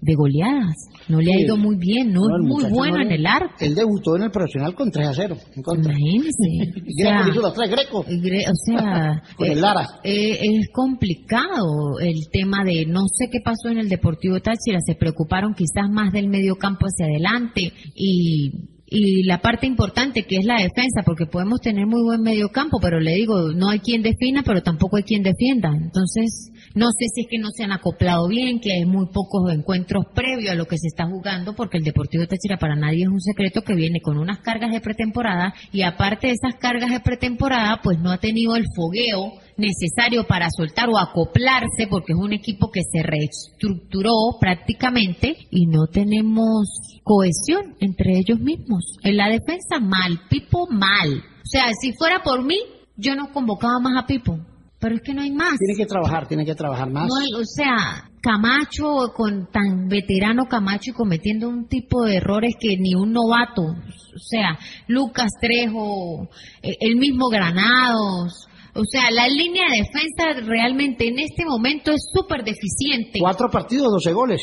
de goleadas. No le ha ido muy bien, no, es muy bueno no en el arco. Él debutó en el profesional con 3 a 0. En contra. Imagínese. (laughs) Y Greco le hizo los tres Greco. Gre- O sea, (laughs) Con el eh, Lara. eh, es complicado el tema de no sé qué pasó en el Deportivo Táchira, se preocuparon quizás más del medio campo hacia adelante y y la parte importante que es la defensa, porque podemos tener muy buen medio campo, pero le digo, no hay quien defina, pero tampoco hay quien defienda. Entonces, no sé si es que no se han acoplado bien, que hay muy pocos encuentros previos a lo que se está jugando, porque el Deportivo Táchira para nadie es un secreto que viene con unas cargas de pretemporada y aparte de esas cargas de pretemporada, pues no ha tenido el fogueo necesario para soltar o acoplarse, porque es un equipo que se reestructuró prácticamente y no tenemos cohesión entre ellos mismos. En la defensa mal, Pipo mal. O sea, si fuera por mí, yo no convocaba más a Pipo. Pero es que no hay más. Tiene que trabajar, tiene que trabajar más. No o sea, Camacho, con tan veterano Camacho y cometiendo un tipo de errores que ni un novato, o sea, Lucas Trejo, eh, el mismo Granados, o sea, la línea de defensa realmente en este momento es súper deficiente. Cuatro partidos, 12 goles.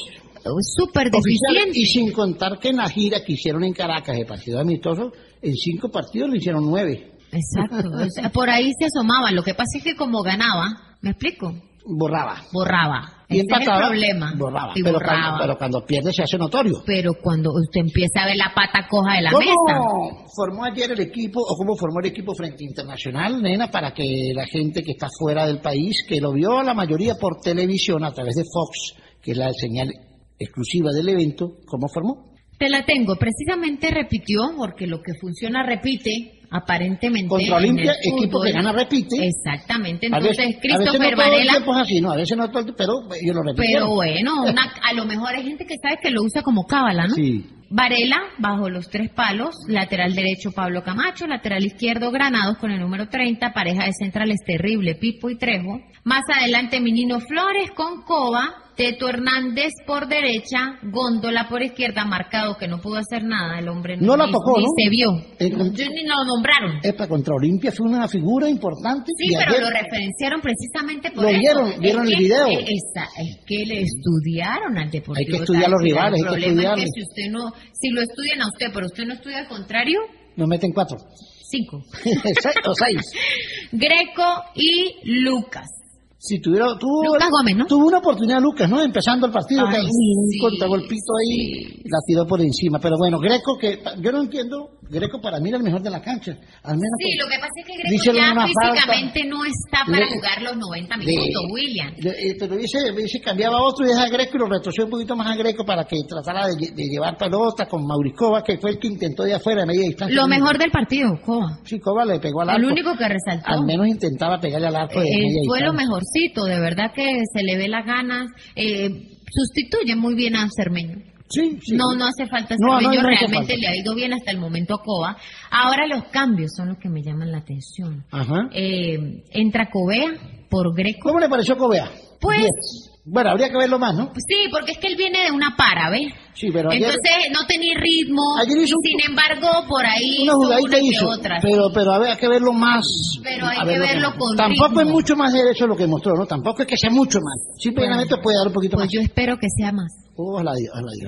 súper deficiente. Y sin contar que en la gira que hicieron en Caracas, el partido amistoso, en cinco partidos le hicieron nueve. Exacto. o sea, por ahí se asomaba. Lo que pasa es que como ganaba, ¿me explico? Borraba. Borraba. Y Ese es el empataba. problema. Borraba. Y pero, borraba. Cuando, pero cuando pierde se hace notorio. Pero cuando usted empieza a ver la pata coja de la mesa. ¿Cómo formó ayer el equipo o cómo formó el equipo frente internacional, nena, para que la gente que está fuera del país, que lo vio la mayoría por televisión a través de Fox, que es la señal exclusiva del evento, ¿cómo formó? Te la tengo. Precisamente repitió, porque lo que funciona repite, aparentemente. Contra Olimpia, el equipo que gana repite. Exactamente. A Entonces, veces- a veces Christopher no todo el Varela. tiempo es así, no, a veces no todo el pero yo lo repito. Pero bueno, una- a lo mejor hay gente que sabe que lo usa como cábala, ¿no? Sí. Varela, bajo los tres palos, lateral derecho Pablo Camacho, lateral izquierdo Granados con el número 30, pareja de centrales terrible Pipo y Trejo. Más adelante Minino Flores con Cova, Teto Hernández por derecha, Góndola por izquierda, marcado que no pudo hacer nada, el hombre No la ni- tocó, ni ¿no? se vio. Eh, Yo ni lo nombraron. Epa, contra Olimpia fue una figura importante. Sí, pero ayer- lo referenciaron precisamente por Lo eso. vieron, Es vieron el que- video. eh, esa- es que le estudiaron al Deportivo Hay que estudiar los Táchira. rivales, El hay que es que si usted no, si lo estudian a usted, pero usted no estudia al contrario, Nos meten cuatro. cinco. (laughs) O seis. (laughs) Greco y Lucas. Si tuviera, tuvo, Lucas Gómez, ¿no? tuvo una oportunidad Lucas, ¿no? Empezando el partido, Ay, que un sí, contragolpito ahí, la tiró por encima. Pero bueno, Greco, que yo no entiendo, Greco para mí era el mejor de la cancha. Al menos Sí, lo que pasa es que Greco ya físicamente no está para Le- jugar los 90 de- minutos, William. eh, pero hubiese, hubiese cambiaba a otro y deja a Greco y lo retrocedió un poquito más a Greco para que tratara de, de llevar pelota con Mauricova, que fue el que intentó de afuera, media distancia. Lo mejor del partido, Cova. Sí, Cova le pegó al El arco. único que resaltó. Al menos intentaba pegarle al arco de media fue lo distancia. De verdad que se le ve las ganas. Eh, sustituye muy bien a Cermeño. Sí, sí. No, no hace falta no, Cermeño, no realmente falta. le ha ido bien hasta el momento a Coba. Ahora los cambios son los que me llaman la atención. Ajá. Eh, entra Covea por Greco. ¿Cómo le pareció Covea? Pues- Diez. Bueno, habría que verlo más, ¿no? Sí, porque es que él viene de una para, ¿ves? Sí, pero ayer- Entonces no tenía ritmo. Ayer hizo un- sin embargo, por ahí una jugadita una hizo, otra. pero pero había que verlo más. Pero hay que lo verlo con Tampoco ritmo. es mucho más derecho lo que mostró, ¿no? Tampoco es que sea mucho más. Simplemente puede dar un poquito Pues más. yo espero que sea más.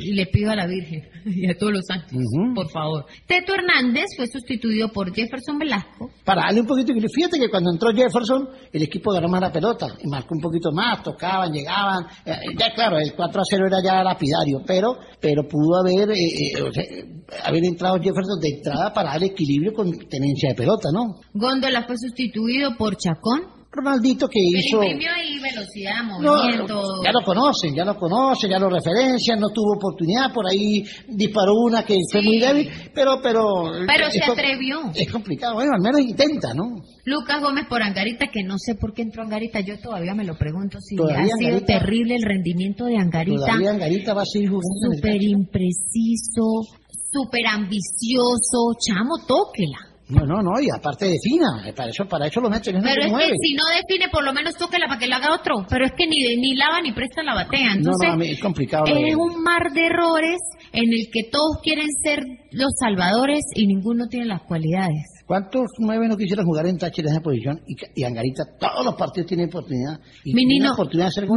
Y le pido a la Virgen (laughs) y a todos los santos, por favor. Teto Hernández fue sustituido por Jefferson Velasco. Para darle un poquito, fíjate que cuando entró Jefferson, el equipo ganó más la pelota y marcó un poquito más, tocaban, llegaban. Eh, ya claro, el 4 a 0 era ya lapidario, pero pero pudo haber eh, eh, eh, haber entrado Jefferson de entrada para dar equilibrio con tenencia de pelota, ¿no? Góndola fue sustituido por Chacón. Ronaldito que hizo... ahí velocidad, No, movimiento. ya lo conocen, ya lo conocen, ya lo referencian, no tuvo oportunidad, por ahí disparó una que fue muy débil, pero, pero... Pero se atrevió. Es complicado, bueno, al menos intenta, ¿no? Lucas Gómez por Angarita, que no sé por qué entró Angarita, yo todavía me lo pregunto si ha sido Angarita- terrible el rendimiento de Angarita. Todavía Angarita va a seguir jugando. Súper impreciso, súper ambicioso, chamo, tóquela. No, no, no, y aparte defina, eh, para eso, para eso lo meten en Pero es que si no define, por lo menos tóquela para que lo haga otro. Pero es que ni, ni lava ni presta la batea. No, Entonces, no, es complicado. es un mar de errores en el que todos quieren ser los salvadores y ninguno tiene las cualidades. ¿Cuántos nueve no quisieran jugar en Táchira en esa posición? Y, y Angarita, todos los partidos tienen oportunidad. Y la oportunidad de hacer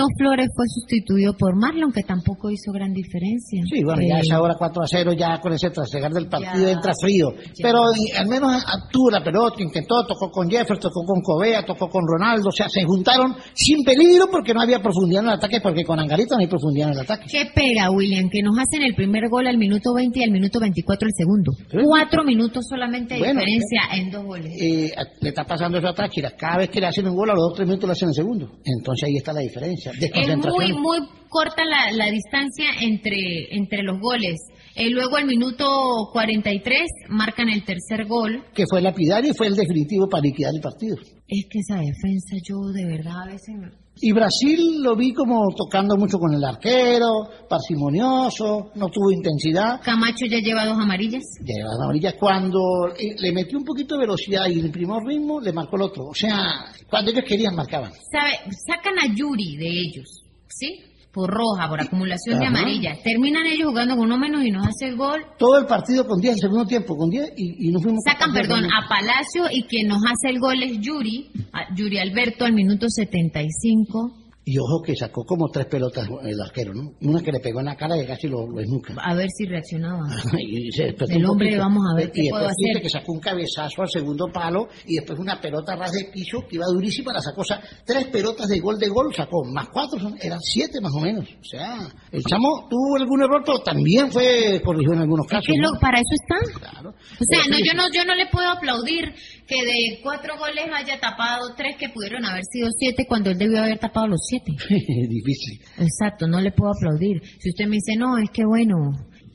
nada. Flores fue sustituido por Marlon, que tampoco hizo gran diferencia. Sí, bueno, ya Eh, es ahora 4 a 0, ya con ese trasegar del partido Ya, entra frío. ya. Pero al menos tuvo la pelota, intentó, tocó con Jefferson, tocó con Covea, tocó con Ronaldo, o sea, se juntaron sin peligro porque no había profundidad en el ataque, porque con Angarita no hay profundidad en el ataque. ¿Qué pega, William? Que nos hacen el primer gol al minuto 20 y al minuto 24 el segundo. Cuatro minutos solamente Bueno, diferencia en dos goles. Eh, le está pasando eso a Táchira. Cada vez que le hacen un gol, a los dos tres minutos le hacen el segundo. Entonces ahí está la diferencia. Es muy, muy corta la, la distancia entre, entre los goles. Eh, luego al minuto 43 marcan el tercer gol. Que fue lapidario y fue el definitivo para liquidar el partido. Es que esa defensa yo de verdad a veces... me- Y Brasil lo vi como tocando mucho con el arquero, parsimonioso, no tuvo intensidad. Camacho ya lleva dos amarillas. Ya lleva la amarilla. Cuando eh, le metió un poquito de velocidad y el primer ritmo, le marcó el otro. O sea, cuando ellos querían, marcaban. ¿Sabe? Sacan a Yuri de ellos, ¿sí? Por roja, por acumulación de amarillas. Terminan ellos jugando con uno menos y nos hace el gol. Todo el partido con 10, el segundo tiempo con 10 y, y nos fuimos. Sacan, perdón, 10. a Palacio y quien nos hace el gol es Yuri, a- Yuri Alberto al minuto 75. Y ojo que sacó como tres pelotas el arquero, ¿no? Una que le pegó en la cara y casi lo, lo esnuca. A ver si reaccionaba. (laughs) Y se El hombre, poquito. vamos a ver y qué después puedo hacer. que sacó un cabezazo al segundo palo y después una pelota ras de piso que iba durísima, la sacó. O sea, tres pelotas de gol de gol sacó, más cuatro, son- eran siete más o menos. O sea, el chamo tuvo algún error, pero también fue corregido en algunos casos. que ¿no? lo- para eso está. Claro. O sea, no, yo no, yo no le puedo aplaudir que de cuatro goles haya tapado tres que pudieron haber sido siete cuando él debió haber tapado los siete. (laughs) Difícil. Exacto, no le puedo aplaudir. Si usted me dice, no, es que bueno,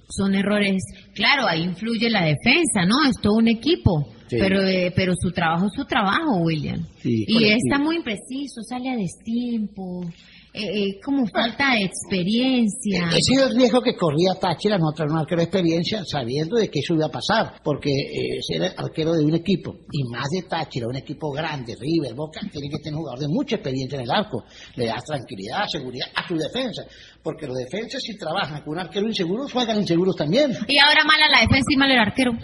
son errores, claro, ahí influye la defensa, ¿no? Es todo un equipo. Sí. Pero, eh, pero su trabajo es su trabajo, William. Sí, y colectivo. está muy impreciso, sale a destiempo, eh, eh, como falta de experiencia. Ese es el riesgo que corría Táchira, no traer un arquero de experiencia, sabiendo de que eso iba a pasar, porque eh, ser arquero de un equipo, y más de Táchira, un equipo grande, River, Boca, tiene que tener un jugador de mucha experiencia en el arco, le da tranquilidad, seguridad a su defensa, porque los defensas si trabajan con un arquero inseguro, juegan inseguros también. Y ahora mala la defensa y mal el arquero. (laughs)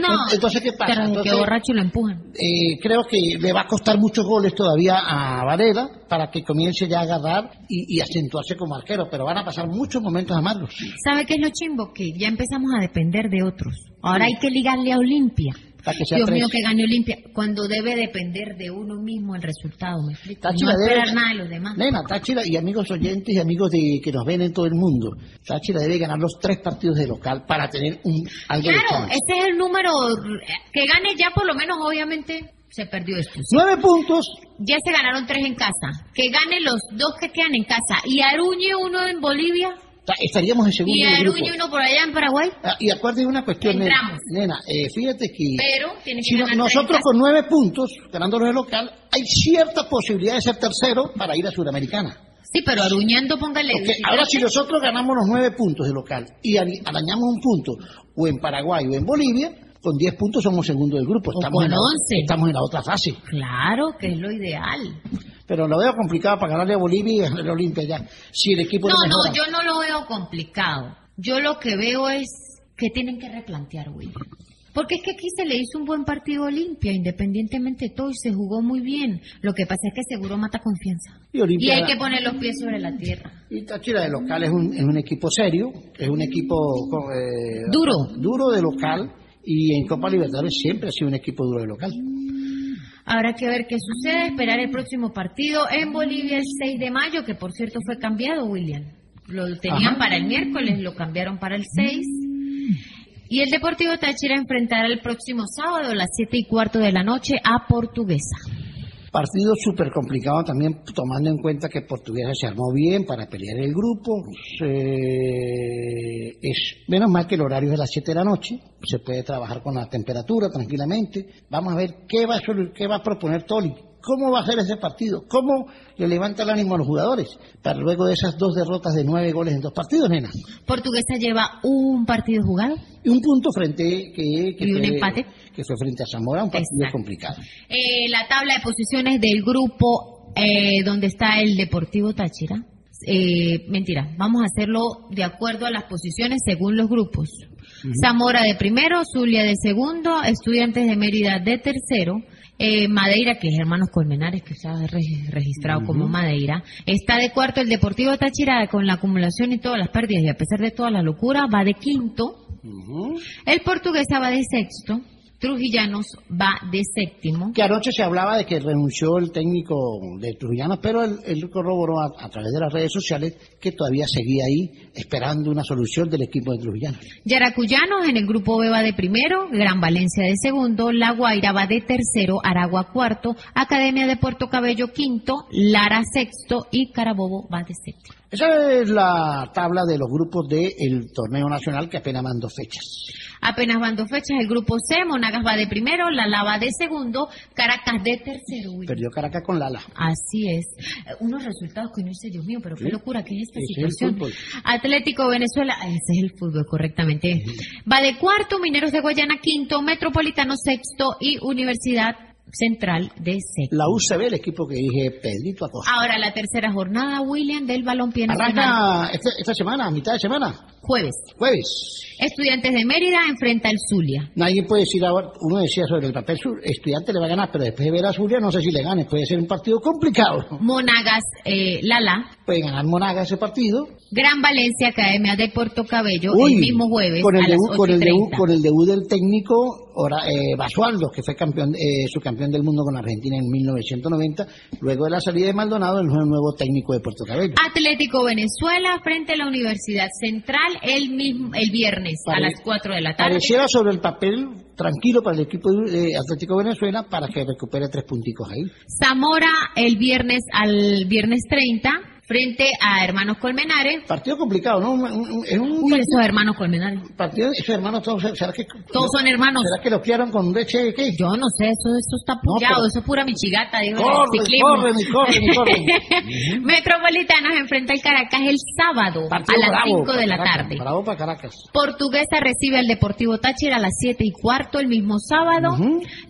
No. Entonces, ¿qué pasa? Pero Entonces- que borracho lo empujan. Eh, creo que le va a costar muchos goles todavía a Varela para que comience ya a agarrar y, y acentuarse como arquero, pero van a pasar muchos momentos amargos. ¿Sabe qué es lo chimbo? Que ya empezamos a depender de otros. Ahora hay que ligarle a Olimpia. Para que sea Dios mío, que gane Olimpia. Cuando debe depender de uno mismo el resultado, ¿me explico? Táchira no debe- esperar nada de los demás. Nena, Táchira y amigos oyentes y amigos de, que nos ven en todo el mundo, Táchira debe ganar los tres partidos de local para tener un algo de Claro, chance. ese es el número. Que gane ya por lo menos, obviamente, se perdió esto. sí. Nueve puntos. Ya se ganaron tres en casa. Que gane los dos que quedan en casa. Y Aruñe uno en Bolivia. Ta- Estaríamos en segundo Y grupo. Aruñe uno por allá en Paraguay. Ah, y acuérdate de una cuestión, nena, nena, eh, fíjate que Pero que si no- nosotros con nueve puntos, ganándolos de local, hay cierta posibilidad de ser tercero para ir a Sudamericana. Sí, pero aruñando, póngale. Porque ahora si nosotros ganamos los nueve puntos de local y arañamos un punto o en Paraguay o en Bolivia, con diez puntos somos segundo del grupo. Estamos, con en la, 11. estamos en la otra fase. Claro, que es lo ideal. Pero lo veo complicado para ganarle a Bolivia y a Olimpia ya. Si el equipo No, no, yo no lo veo complicado. Yo lo que veo es que tienen que replantear, Will. Porque es que aquí se le hizo un buen partido a Olimpia, independientemente de todo, y se jugó muy bien. Lo que pasa es que seguro mata confianza. Y Olimpia- hay que poner los pies sobre la tierra. Y Táchira de local es un, es un equipo serio, es un equipo eh, Duro. duro de local y en Copa Libertadores siempre ha sido un equipo duro de local. Habrá que ver qué sucede, esperar el próximo partido en Bolivia el 6 de mayo, que por cierto fue cambiado, William. Lo tenían Ajá. para el miércoles, lo cambiaron para el 6. Y el Deportivo Táchira enfrentará el próximo sábado a las 7 y cuarto de la noche a Portuguesa. Partido súper complicado también, tomando en cuenta que Portuguesa se armó bien para pelear el grupo. Se- es menos mal que el horario es a las 7 de la noche, se puede trabajar con la temperatura tranquilamente. Vamos a ver qué va a, qué va a proponer Toli, cómo va a ser ese partido, cómo le levanta el ánimo a los jugadores, para luego de esas dos derrotas de nueve goles en dos partidos, nena. Portuguesa lleva un partido jugado. Y un punto frente que, que Y un fue, empate. que fue frente a Zamora, un partido Exacto. complicado. Eh, la tabla de posiciones del grupo eh, donde está el Deportivo Táchira. Eh, mentira, vamos a hacerlo de acuerdo a las posiciones según los grupos. Zamora de primero, Zulia de segundo, Estudiantes de Mérida de tercero, eh, Madeira, que es Hermanos Colmenares, que está re- registrado como Madeira, está de cuarto el Deportivo Táchira con la acumulación y todas las pérdidas y a pesar de toda la locura va de quinto, el Portuguesa va de sexto, Trujillanos va de séptimo. Que anoche se hablaba de que renunció el técnico de Trujillo, pero él, él corroboró a, a través de las redes sociales que todavía seguía ahí esperando una solución del equipo de Trujillano. Yaracuyanos en el grupo B va de primero, Gran Valencia de segundo, La Guaira va de tercero, Aragua cuarto, Academia de Puerto Cabello quinto, Lara sexto y Carabobo va de séptimo. Esa es la tabla de los grupos del torneo nacional que apenas van dos fechas. Apenas van dos fechas, el grupo C, Monagas va de primero, La va de segundo, Caracas de tercero. Willy. Perdió Caracas con Lala. Así es. Eh, Unos resultados que uno dice, Dios mío, pero qué Sí. locura que es esta Ese situación. Atlético Venezuela, ese es el fútbol, correctamente. Va de cuarto, Mineros de Guayana quinto, Metropolitano sexto y Universidad Central de sexto. La UCB, el equipo que dije Pedrito Acosta. Ahora la tercera jornada, William, del balompié nacional. Arranca esta, esta semana, a mitad de semana. Jueves. Jueves. Estudiantes de Mérida enfrenta al Zulia. Nadie puede decir ahora, uno decía sobre el papel, sur, estudiante le va a ganar, pero después de ver a Zulia no sé si le gane, puede ser un partido complicado. Monagas eh, Lala. Puede ganar Monagas ese partido. Gran Valencia Academia de Puerto Cabello Uy, el mismo jueves con el, a las debut, con, el 8:30. debut, con el debut del técnico ora- eh, Basualdo, que fue campeón, eh, subcampeón del mundo con Argentina en 1990. Luego de la salida de Maldonado, el nuevo técnico de Puerto Cabello. Atlético Venezuela frente a la Universidad Central el mismo el viernes a Pare- las 4 de la tarde. Pareciera sobre el papel tranquilo para el equipo de Atlético Venezuela para que recupere tres punticos ahí. Zamora el viernes al viernes 30 frente a Hermanos Colmenares. Partido complicado, ¿no? Es un Uy, esos hermanos Colmenares. partido, esos hermanos todos, ¿será que, Todos son hermanos. ¿Será que los criaron con leche qué? Yo no sé, eso, eso está No, apoyado, pero- eso es pura michigata, digo, y corren, y corren. Metropolitanos enfrenta al Caracas el sábado Partido a las bravo 5 para de la Caracas, tarde. Bravo para Caracas. Portuguesa recibe al Deportivo Táchira a las 7 y cuarto el mismo sábado.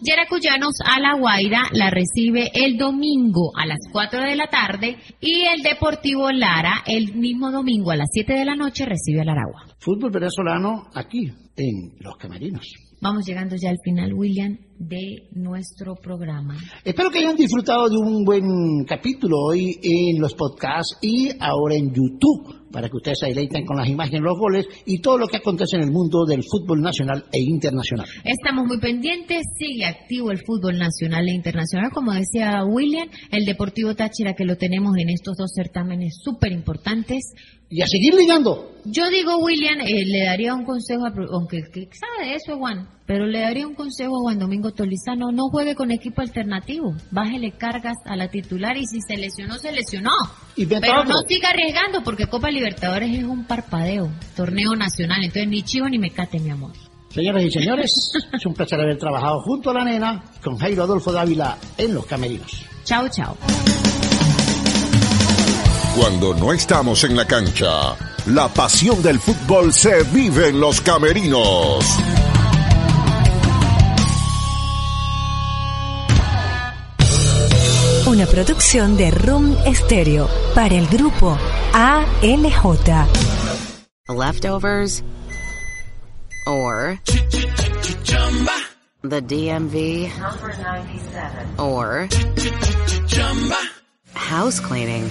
Yaracuyanos a La Guaira la recibe el domingo a las 4 de la tarde. Y el Deportivo Lara el mismo domingo a las 7 de la noche recibe al Aragua. Fútbol venezolano aquí, en Los Camerinos. Vamos llegando ya al final, William, de nuestro programa. Espero que hayan disfrutado de un buen capítulo hoy en los podcasts y ahora en YouTube, para que ustedes se deleiten con las imágenes, los goles y todo lo que acontece en el mundo del fútbol nacional e internacional. Estamos muy pendientes, sigue activo el fútbol nacional e internacional, como decía William, el Deportivo Táchira que lo tenemos en estos dos certámenes súper importantes. Y a seguir ligando. Yo digo, William, eh, le daría un consejo, a, aunque que sabe de eso es Juan, pero le daría un consejo a Juan Domingo Tolizano, no juegue con equipo alternativo, bájele cargas a la titular y si se lesionó, se lesionó. Y Pero otro. no siga arriesgando porque Copa Libertadores es un parpadeo, torneo nacional, entonces ni chivo ni me cate, mi amor. Señoras y señores, es un placer haber trabajado junto a la nena con Jairo Adolfo Dávila en Los Camerinos. Chao, chao. Cuando no estamos en la cancha, la pasión del fútbol se vive en los camerinos. Una producción de Room Stereo para el grupo ALJ. Leftovers or the DMV or house cleaning